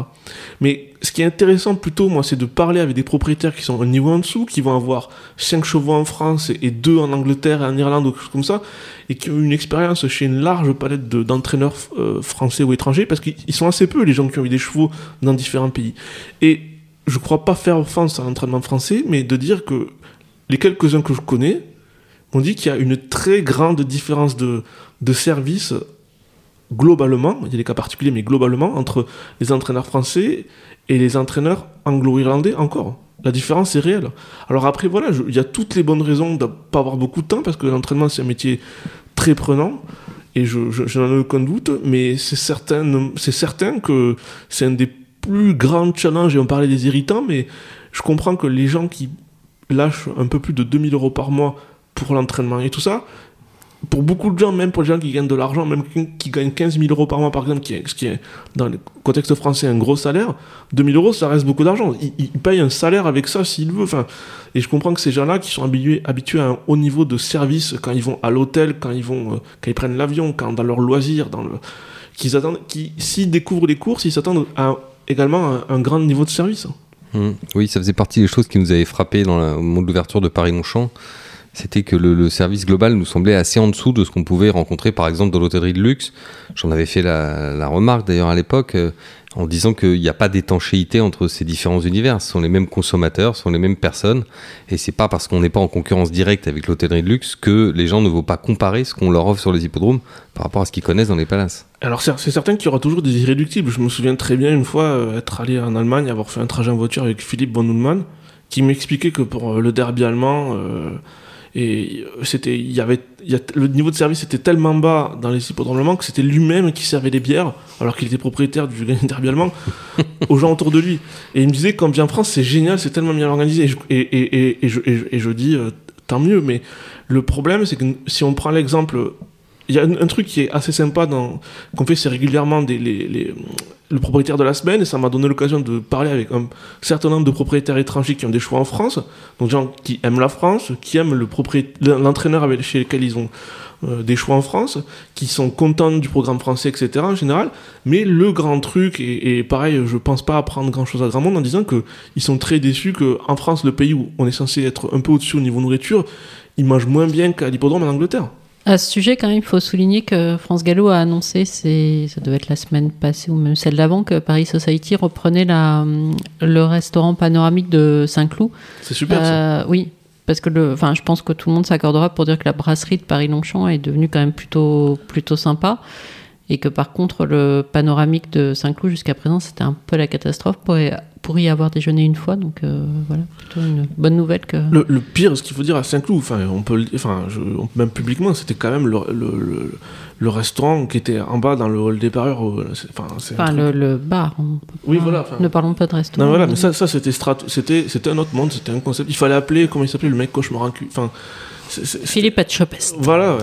D: Mais ce qui est intéressant plutôt, moi, c'est de parler avec des propriétaires qui sont au niveau en dessous, qui vont avoir 5 chevaux en France et 2 en Angleterre et en Irlande ou quelque chose comme ça, et qui ont une expérience chez une large palette de- d'entraîneurs euh, français ou étrangers, parce qu'ils ils sont assez peu les gens qui ont eu des chevaux dans différents pays. Et je crois pas faire offense à l'entraînement français, mais de dire que les quelques-uns que je connais m'ont dit qu'il y a une très grande différence de, de service globalement, il y a des cas particuliers, mais globalement, entre les entraîneurs français et les entraîneurs anglo-irlandais encore. La différence est réelle. Alors après, voilà, il y a toutes les bonnes raisons de pas avoir beaucoup de temps, parce que l'entraînement, c'est un métier très prenant, et je n'en ai aucun doute, mais c'est certain, c'est certain que c'est un des plus grands challenges, et on parlait des irritants, mais je comprends que les gens qui lâchent un peu plus de 2000 euros par mois pour l'entraînement et tout ça, pour beaucoup de gens, même pour les gens qui gagnent de l'argent, même qui gagnent 15 000 euros par mois, par exemple, qui est, ce qui est dans le contexte français un gros salaire, 2000 euros, ça reste beaucoup d'argent. Ils payent un salaire avec ça s'ils veulent. Enfin, et je comprends que ces gens-là qui sont habitués, habitués à un haut niveau de service quand ils vont à l'hôtel, quand ils vont, euh, quand ils prennent l'avion, quand dans leurs loisirs, dans le, qu'ils attendent, qui, s'ils découvrent les courses, ils s'attendent également à un, grand niveau de service.
B: Mm. Oui, ça faisait partie des choses qui nous avaient frappé dans la- au moment de l'ouverture de Paris-Longchamp. C'était que le, service global nous semblait assez en dessous de ce qu'on pouvait rencontrer, par exemple, dans l'hôtellerie de luxe. J'en avais fait la, remarque d'ailleurs à l'époque, euh, en disant qu'il n'y a pas d'étanchéité entre ces différents univers. Ce sont les mêmes consommateurs, ce sont les mêmes personnes. Et c'est pas parce qu'on n'est pas en concurrence directe avec l'hôtellerie de luxe que les gens ne vont pas comparer ce qu'on leur offre sur les hippodromes par rapport à ce qu'ils connaissent dans les palaces.
D: Alors c'est certain qu'il y aura toujours des irréductibles. Je me souviens très bien une fois euh, être allé en Allemagne, avoir fait un trajet en voiture avec Philippe von qui m'expliquait que pour euh, le derby allemand, et euh, c'était, il y avait, y a- le niveau de service était tellement bas dans les hippodromes allemands que c'était lui-même qui servait les bières, alors qu'il était propriétaire du derby allemand, aux gens autour de lui. Et il me disait, quand bien en France, c'est génial, c'est tellement bien organisé. Et je, et, et, et, et je, dis, euh, tant mieux. Mais le problème, c'est que si on prend l'exemple il y a un, truc qui est assez sympa dans qu'on fait c'est régulièrement des, les- le propriétaire de la semaine et ça m'a donné l'occasion de parler avec un certain nombre de propriétaires étrangers qui ont des choix en France. Donc des gens qui aiment la France qui aiment l'entraîneur chez lequel ils ont euh, des choix en France qui sont contents du programme français etc en général. Mais le grand truc et, pareil je pense pas apprendre grand chose à grand monde en disant que ils sont très déçus que en France le pays où on est censé être un peu au-dessus au niveau nourriture ils mangent moins bien qu'à l'hippodrome en Angleterre
C: À ce sujet, quand même, il faut souligner que France Gallo a annoncé, c'est, ça devait être la semaine passée ou même celle d'avant, que Paris Society reprenait la, le restaurant panoramique de Saint-Cloud.
D: c'est super ça.
C: Euh, oui, parce que le, enfin, je pense que tout le monde s'accordera pour dire que la brasserie de Paris-Longchamp est devenue quand même plutôt, plutôt sympa. Et que par contre, le panoramique de Saint-Cloud jusqu'à présent, c'était un peu la catastrophe pour pour y avoir déjeuné une fois. Donc euh, voilà, plutôt une bonne nouvelle que.
D: Le, le pire, ce qu'il faut dire à Saint-Cloud, enfin, on peut, enfin, je- on- même publiquement, c'était quand même le, le, le, le restaurant qui était en bas dans le hall des pareurs. euh, Enfin,
C: Enfin, le, le bar. on peut
D: Oui,
C: pas-
D: voilà,
C: Ne parlons pas de restaurant.
D: Non, voilà, mais ça, ça c'était strat- c'était, c'était un autre monde, c'était un concept. Il fallait appeler, comment il s'appelait, le mec cauchemar en cul. Enfin, c'est- c'est-
C: Philippe Etchopest.
D: Voilà. ouais.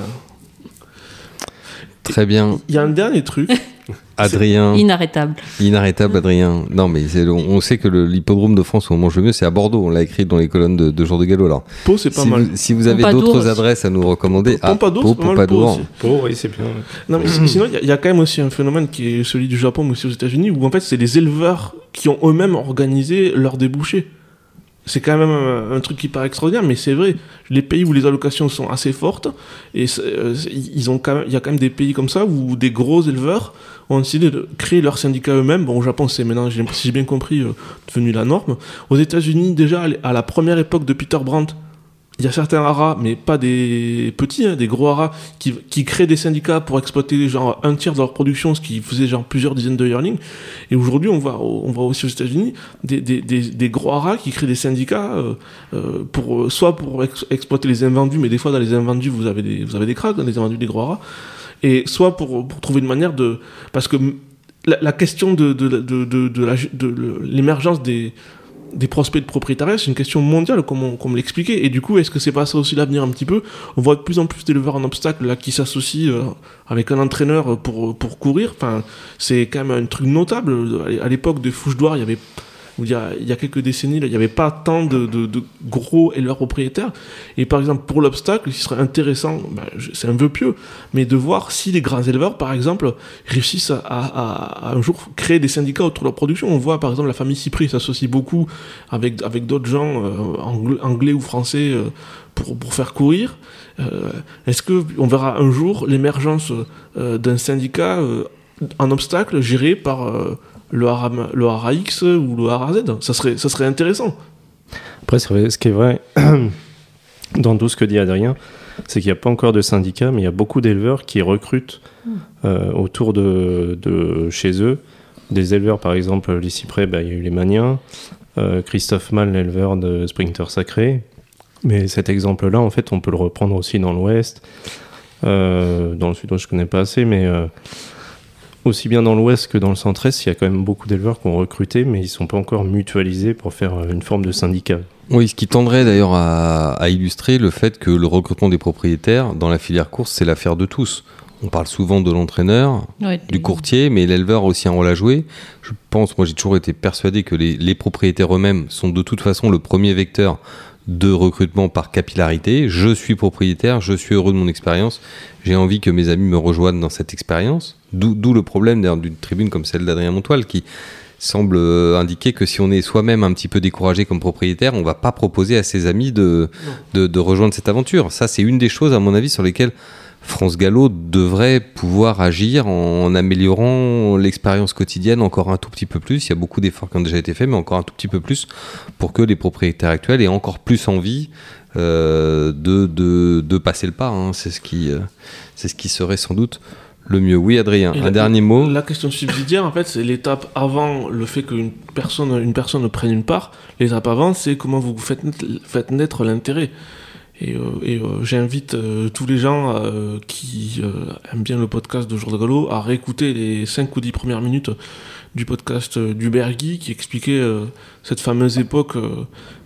B: Très bien.
D: Il y a un dernier truc.
B: Adrien,
C: Inarrêtable.
B: inarrêtable Adrien. Non, mais c'est- on, sait que le- l'hippodrome de France où on mange le mieux, c'est à Bordeaux. On l'a écrit dans les colonnes de, de Jour de Gallo. Alors,
D: Pau, c'est pas
B: si,
D: mal.
B: vous, si vous avez d'autres adresses à nous recommander, ah,
D: Pompadour,
B: Pau,
D: pas mal,
B: Pompadour.
D: Pau
E: oui, c'est bien.
D: Non, mais si- sinon, il y y, a quand même aussi un phénomène qui est celui du Japon, mais aussi aux États-Unis, où en fait, c'est les éleveurs qui ont eux-mêmes organisé leur débouché. C'est quand même un, un truc qui paraît extraordinaire, mais c'est vrai. Les pays où les allocations sont assez fortes, et euh, ils ont il y a quand même des pays comme ça où des gros éleveurs ont décidé de créer leur syndicat eux-mêmes. Bon, au Japon, c'est maintenant, si j'ai bien compris, euh, devenu la norme. Aux États-Unis, déjà, à la première époque de Peter Brandt, il y a certains haras, mais pas des petits, hein, des gros haras, qui, créent des syndicats pour exploiter genre un tiers de leur production, ce qui faisait genre plusieurs dizaines de yearlings. Et aujourd'hui, on voit, on voit aussi aux États-Unis des, gros haras qui créent des syndicats euh, euh, pour soit pour ex- exploiter les invendus, mais des fois dans les invendus vous avez des vous cracks dans les invendus des gros haras, et soit pour, trouver une manière de parce que la, question de l'émergence des des prospects de propriétariat, c'est une question mondiale, comme on, l'expliquait. Et du coup, est-ce que c'est pas ça aussi l'avenir un petit peu? On voit de plus en plus d'éleveurs en obstacle là qui s'associent euh, avec un entraîneur pour, pour courir. Enfin, c'est quand même un truc notable. À l'époque de Fouche-Douar, il y avait il y, a, il y a quelques décennies, il n'y avait pas tant de, gros éleveurs propriétaires. Et par exemple, pour l'obstacle, ce serait intéressant, ben, c'est un vœu pieux, mais de voir si les grands éleveurs, par exemple, réussissent à, un jour créer des syndicats autour de leur production. On voit, par exemple, la famille Cyprien s'associe beaucoup avec, d'autres gens, euh, angl- anglais ou français, euh, pour, faire courir. Euh, Est-ce qu'on verra un jour l'émergence d'un syndicat en obstacle géré par le, hara, le ou le hara Z ça serait, ça serait intéressant.
E: Après, ce qui est vrai dans tout ce que dit Adrien, c'est qu'il n'y a pas encore de syndicat, mais il y a beaucoup d'éleveurs qui recrutent euh, autour de, de chez eux. Des éleveurs, par exemple, les cyprès, bah, il y a eu les Maniens, euh, Christophe Mal, l'éleveur de Sprinter Sacré. Mais cet exemple-là, en fait, on peut le reprendre aussi dans l'Ouest. Euh, dans le Sud-Ouest, je connais pas assez, mais euh, aussi bien dans l'Ouest que dans le Centre-Est, il y a quand même beaucoup d'éleveurs qui ont recruté, mais ils sont pas encore mutualisés pour faire euh, une forme de syndicat.
B: Oui, ce qui tendrait d'ailleurs à, à illustrer le fait que le recrutement des propriétaires dans la filière course, c'est l'affaire de tous. On parle souvent de l'entraîneur,
C: Ouais,
B: du courtier, mais l'éleveur a aussi un rôle à jouer. Je pense, moi j'ai toujours été persuadé que les, les propriétaires eux-mêmes sont de toute façon le premier vecteur de recrutement par capillarité. Je suis propriétaire, je suis heureux de mon expérience, j'ai envie que mes amis me rejoignent dans cette expérience. D'où le problème d'une tribune comme celle d'Adrien Montoil qui semble euh, indiquer que si on est soi-même un petit peu découragé comme propriétaire, on va pas proposer à ses amis de, de, de rejoindre cette aventure. Ça, c'est une des choses, à mon avis, sur lesquelles France Gallo devrait pouvoir agir en améliorant l'expérience quotidienne encore un tout petit peu plus. Il y a beaucoup d'efforts qui ont déjà été faits, mais encore un tout petit peu plus pour que les propriétaires actuels aient encore plus envie euh, de, de, de passer le pas. hein. C'est ce, qui, euh, c'est ce qui serait sans doute le mieux. Oui, Adrien,
D: Et
B: un
D: la-
B: dernier mot.
D: La question subsidiaire, en fait, c'est l'étape avant le fait qu'une personne, une personne prenne une part. L'étape avant, c'est comment vous faites naître, faites naître l'intérêt. Et, euh, euh, j'invite euh, tous les gens qui aiment bien le podcast de Jour de Gallo à réécouter les 5 ou 10 premières minutes du podcast d'Hubert Guy qui expliquait cette fameuse époque.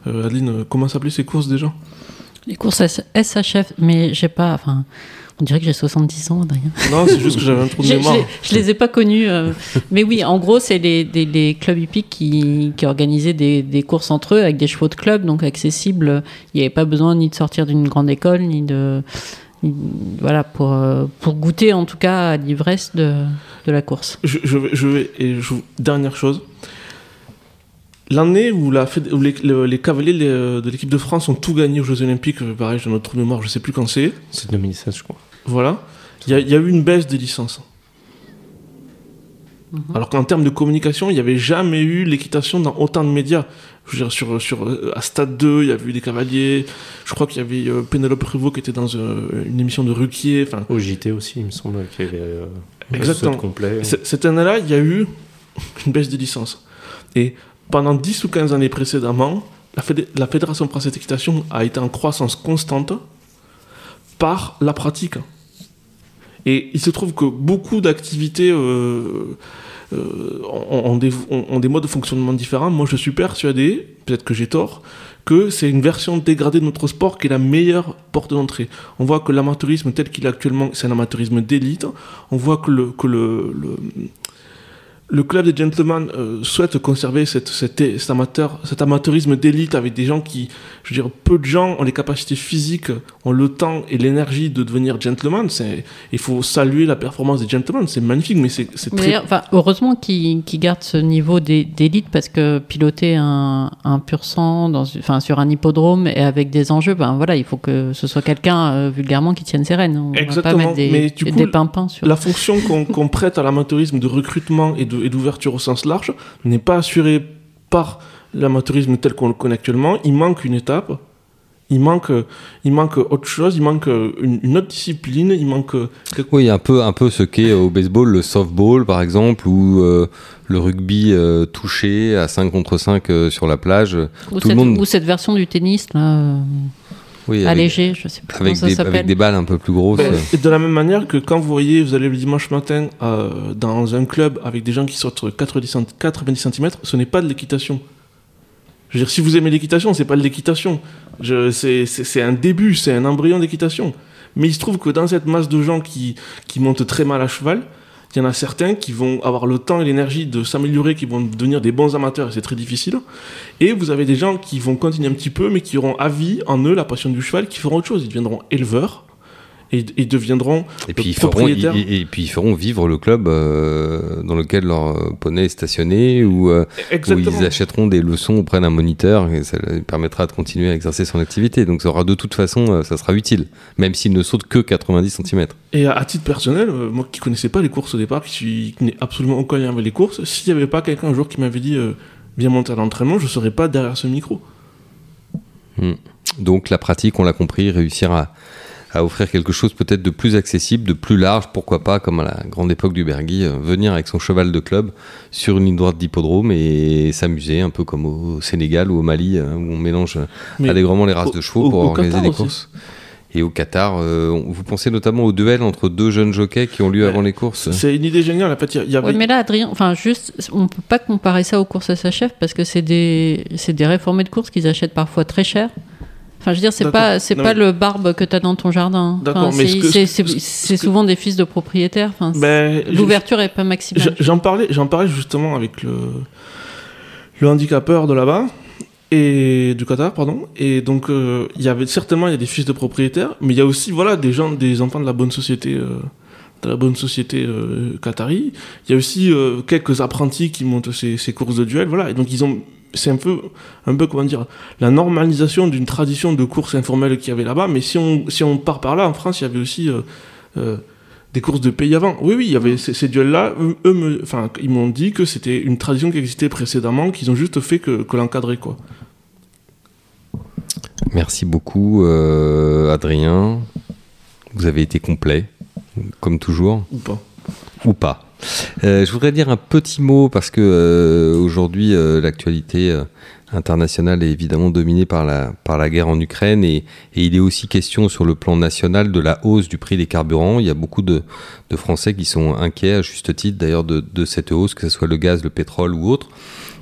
D: Adeline, comment s'appelaient ces courses déjà?
C: Les courses SHF, mais j'ai pas. Enfin, on dirait que j'ai 70 ans, Adrien.
D: Non, c'est juste que j'avais un trou de
C: Je, je
D: mémoire.
C: les- je les ai pas connus. euh, mais oui, en gros, c'est les, des- les clubs hippiques qui, qui organisaient des, des courses entre eux avec des chevaux de club, donc accessibles. Il n'y avait pas besoin ni de sortir d'une grande école, ni de. ni- voilà, pour, euh, pour goûter en tout cas à l'ivresse de, de la course.
D: Je, je vais, je vais- et je, dernière chose. L'année où, la, féd- où les, le- les cavaliers les- de l'équipe de France ont tout gagné aux Jeux Olympiques, euh, pareil, j'ai notre mémoire, je sais plus quand c'est.
E: C'est 2016, je crois.
D: Voilà. Il y, a- il y a eu une baisse des licences. Alors qu'en termes de communication, il n'y avait jamais eu l'équitation dans autant de médias. Je veux dire, sur, sur, euh, à Stade 2, il y avait eu des cavaliers. Je crois qu'il y avait euh, Pénélope Prévost qui était dans euh, une émission de Ruquier. Enfin,
E: Au JT aussi, il me semble qu'il y avait. euh,
D: Exactement.
E: Complet.
D: Cette année-là, il y a eu une baisse des licences. Et pendant 10 ou 15 années précédemment, la, fédé- la Fédération française d'équitation a été en croissance constante par la pratique. Et il se trouve que beaucoup d'activités euh, euh, ont, des, modes de fonctionnement différents. Moi, je suis persuadé, peut-être que j'ai tort, que c'est une version dégradée de notre sport qui est la meilleure porte d'entrée. On voit que l'amateurisme tel qu'il est actuellement, c'est un amateurisme d'élite. On voit que le, que le, le club des gentlemen euh, souhaite conserver cette, cette- cet, amateur, cet amateurisme d'élite avec des gens qui, je veux dire, peu de gens ont les capacités physiques, ont le temps et l'énergie de devenir gentleman. Il faut saluer la performance des gentlemen, c'est magnifique, mais c'est, très...
C: enfin, heureusement qu'ils gardent ce niveau d'é- d'élite parce que piloter un, un pur sang dans, enfin, sur un hippodrome et avec des enjeux, ben voilà, il faut que ce soit quelqu'un euh, vulgairement qui tienne ses rênes. On va pas
D: Exactement,
C: mettre des,
D: mais du coup,
C: des pimpins sur.
D: La fonction qu'on qu'on prête à l'amateurisme de recrutement et de- et d'ouverture au sens large n'est pas assurée par l'amateurisme tel qu'on le connaît actuellement. Il manque une étape, il manque, il manque autre chose, il manque une, une autre discipline, il manque...
B: Oui, un peu, un peu ce qu'est au baseball le softball, par exemple, ou euh, le rugby euh, touché à 5 contre 5 euh, sur la plage.
C: ou,
B: tout le
C: cette,
B: monde-
C: ou cette version du tennis, là, euh,
B: Oui, avec,
C: allégée, je sais plus
B: avec
C: comment ça
B: des, avec
C: s'appelle.
B: des balles un peu plus grosses.
D: Ben, et de la même manière que quand vous voyez, vous allez le dimanche matin euh, dans un club avec des gens qui sont entre 90 cent- 90 cm, ce n'est pas de l'équitation. Je veux dire, si vous aimez l'équitation, c'est pas de l'équitation. Je- C'est c'est- c'est un début, c'est un embryon d'équitation. Mais il se trouve que dans cette masse de gens qui, qui montent très mal à cheval, il y en a certains qui vont avoir le temps et l'énergie de s'améliorer, qui vont devenir des bons amateurs, et c'est très difficile. Et vous avez des gens qui vont continuer un petit peu, mais qui auront à vie en eux la passion du cheval, qui feront autre chose. Ils deviendront éleveurs et ils deviendront
B: Et puis, ils feront,
D: propriétaires.
B: et, et- et puis ils feront vivre le club euh, dans lequel leur poney est stationné ou euh, où ils achèteront des leçons auprès d'un moniteur et ça leur permettra de continuer à exercer son activité. Donc ça aura de toute façon, euh, ça sera utile, même s'il ne saute que 90 cm.
D: Et à, titre personnel, moi qui connaissais pas les courses au départ, qui, suis, qui n'ai absolument aucun lien avec les courses, s'il n'y avait pas quelqu'un un jour qui m'avait dit euh, viens monter à l'entraînement, je serais pas derrière ce micro.
B: Donc la pratique, on l'a compris, réussir à, à offrir quelque chose peut-être de plus accessible, de plus large, pourquoi pas, comme à la grande époque du Bergui, euh, venir avec son cheval de club sur une ligne droite d'hippodrome et s'amuser, un peu comme au Sénégal ou au Mali, hein, où on mélange
D: Mais
B: allègrement les races
D: au-
B: de chevaux
D: au-
B: pour
D: au
B: organiser
D: Qatar
B: des
D: aussi.
B: courses. Et au Qatar, euh, vous pensez notamment au duel entre deux jeunes jockeys qui ont lieu
D: Ouais.
B: avant les courses
D: C'est une idée géniale. En fait, il y a- y avait-
C: Ouais, mais là, Adrien, enfin, juste, on peut pas comparer ça aux courses SHF parce que c'est des, c'est des réformés de courses qu'ils achètent parfois très cher. Enfin, je veux dire, c'est
D: D'accord.
C: pas, c'est pas
D: mais-
C: le barbe que tu as dans ton jardin.
D: D'accord,
C: Enfin,
D: mais
C: c'est,
D: ce que-
C: souvent des fils de propriétaires. Enfin,
D: Ben, je-
C: l'ouverture est pas maximale.
D: J'en parlais, j'en parlais justement avec le, le handicapeur de là-bas et du Qatar, pardon. Et donc, euh, il y avait certainement il y a des fils de propriétaires, mais il y a aussi voilà des gens, des enfants de la bonne société, euh, de la bonne société euh, qatari. Il y a aussi euh, quelques apprentis qui montent ces, courses de duel, voilà. Et donc ils ont, c'est un peu, un peu comment dire, la normalisation d'une tradition de course informelle qu'il y avait là-bas. Mais si on, si on part par là, en France, il y avait aussi euh, des courses de pays avant. Oui, oui, il y avait ces, duels-là. Eux, eux me- ils m'ont dit que c'était une tradition qui existait précédemment, qu'ils ont juste fait que, l'encadrer, quoi.
B: Merci beaucoup, Adrien. Vous avez été complet, comme toujours.
D: Ou pas.
B: ou pas. Euh, je voudrais dire un petit mot parce que euh, aujourd'hui euh, l'actualité internationale est évidemment dominée par la par la guerre en Ukraine et, et il est aussi question sur le plan national de la hausse du prix des carburants. Il y a beaucoup de, de Français qui sont inquiets à juste titre d'ailleurs de, de cette hausse, que ce soit le gaz, le pétrole ou autre.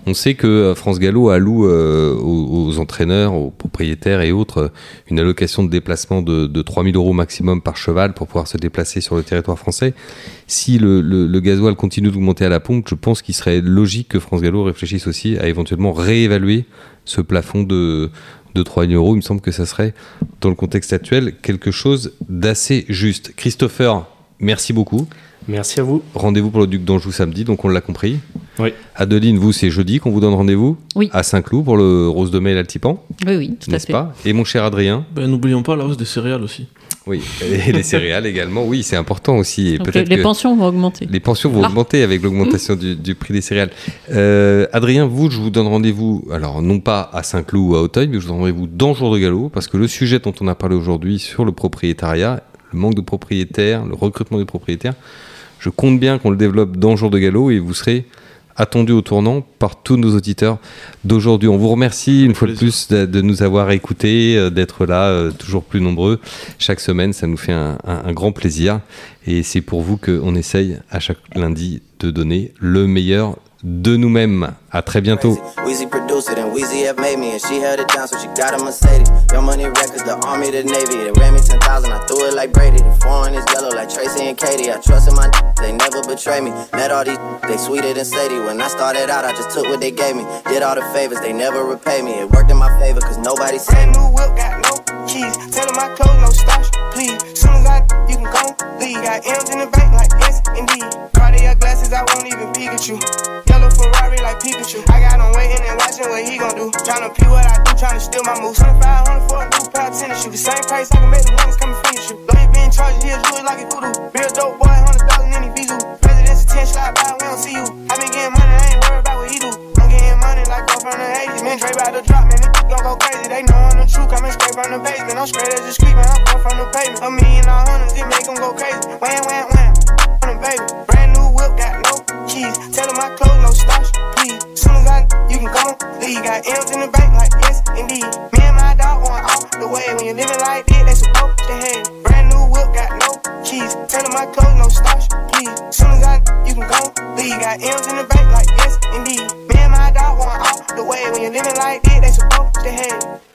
B: On sait que euh, France Gallo alloue euh, aux, aux entraîneurs, aux propriétaires et autres euh, une allocation de déplacement de, de 3000 euros maximum par cheval pour pouvoir se déplacer sur le territoire français. Si le, le, le gasoil continue d'augmenter à la pompe, je pense qu'il serait logique que France Gallo réfléchisse aussi à éventuellement réévaluer ce plafond de, de 3000 euros. Il me semble que ça serait, dans le contexte actuel, quelque chose d'assez juste. Christopher, merci beaucoup.
E: Merci à vous.
B: Rendez-vous pour le Duc d'Anjou samedi, donc on l'a compris.
E: Oui.
B: Adeline, vous, c'est jeudi qu'on vous donne rendez-vous
C: Oui.
B: à Saint-Cloud pour le Rose de Mai et l'Altipan,
C: Oui, oui, tout à
B: n'est-ce
C: fait.
B: pas? Et mon cher Adrien,
D: Ben, n'oublions pas la hausse des céréales aussi.
B: oui, et les céréales également, oui, c'est important aussi. Et
C: Donc, les,
B: peut-être
C: les
B: que
C: pensions vont augmenter.
B: les pensions vont
C: Ah.
B: augmenter avec l'augmentation du, du prix des céréales. Euh, Adrien, vous, je vous donne rendez-vous, alors non pas à Saint-Cloud ou à Auteuil, mais je vous donne rendez-vous dans Jour de Galop, parce que le sujet dont on a parlé aujourd'hui sur le propriétariat, le manque de propriétaires, le recrutement des propriétaires, Je compte bien qu'on le développe dans Jour de Galop et vous serez attendu au tournant par tous nos auditeurs d'aujourd'hui. On vous remercie une fois de plus de, de nous avoir écoutés, euh, d'être là euh, toujours plus nombreux chaque semaine. Ça nous fait un, un- un grand plaisir et c'est pour vous qu'on essaye à chaque lundi de donner le meilleur de nous-mêmes. À très bientôt.
A: Weezy produced it and Weezy have made me and she held it down so she got a Mercedes. Young money records, the army, the navy. They ran me 10,000, I threw it like Brady. The foreign is yellow like Tracy and Katie. I trust my they never betray me. Met all these they sweeter than Sadie. When I started out, I just took what they gave me. Did all the favors, they never repay me. It worked in my favor cause nobody
F: Brand
A: saved me.
F: new whip, got no keys. Tell my clothes, no starch, please. Soon as I, you can go leave. Got M's in the bank, like yes, indeed. Cartier glasses, I won't even peek at you. Yellow Ferrari, like Pikachu. I got him waiting and watching what he gon' do. Tryna pee what I do, tryna steal my moves. 2500 for a new pair of tennis shoes. The same price I can make the come and finish you. Don't charged, he'll do it like a voodoo. Real dope boy, 100,000 in his visa. President's attention, slide by, we don't see you. I been getting money, I ain't worried about what he do. From the 80s. Man, Dre about to drop, man, this gon' go crazy. They know I'm the truth, coming straight from the basement. I'm straight as a street, man, I'm from the pavement. A million all hundreds, it make them go crazy. Wham, wham, wham, on the baby. Brand new whip, got no keys. Tell 'em my clothes, no starch, please. Soon as I, you can go leave. Got M's in the bank, like yes, indeed. Me and my dog going off the way. When you're living like this, they supposed to hate. Brand new whip, got no keys. Tell 'em my clothes, no starch, please. Soon as I, you can go leave. Got M's in the bank, like yes, indeed. Me and my off the way. When you're living like this, they supposed to hate.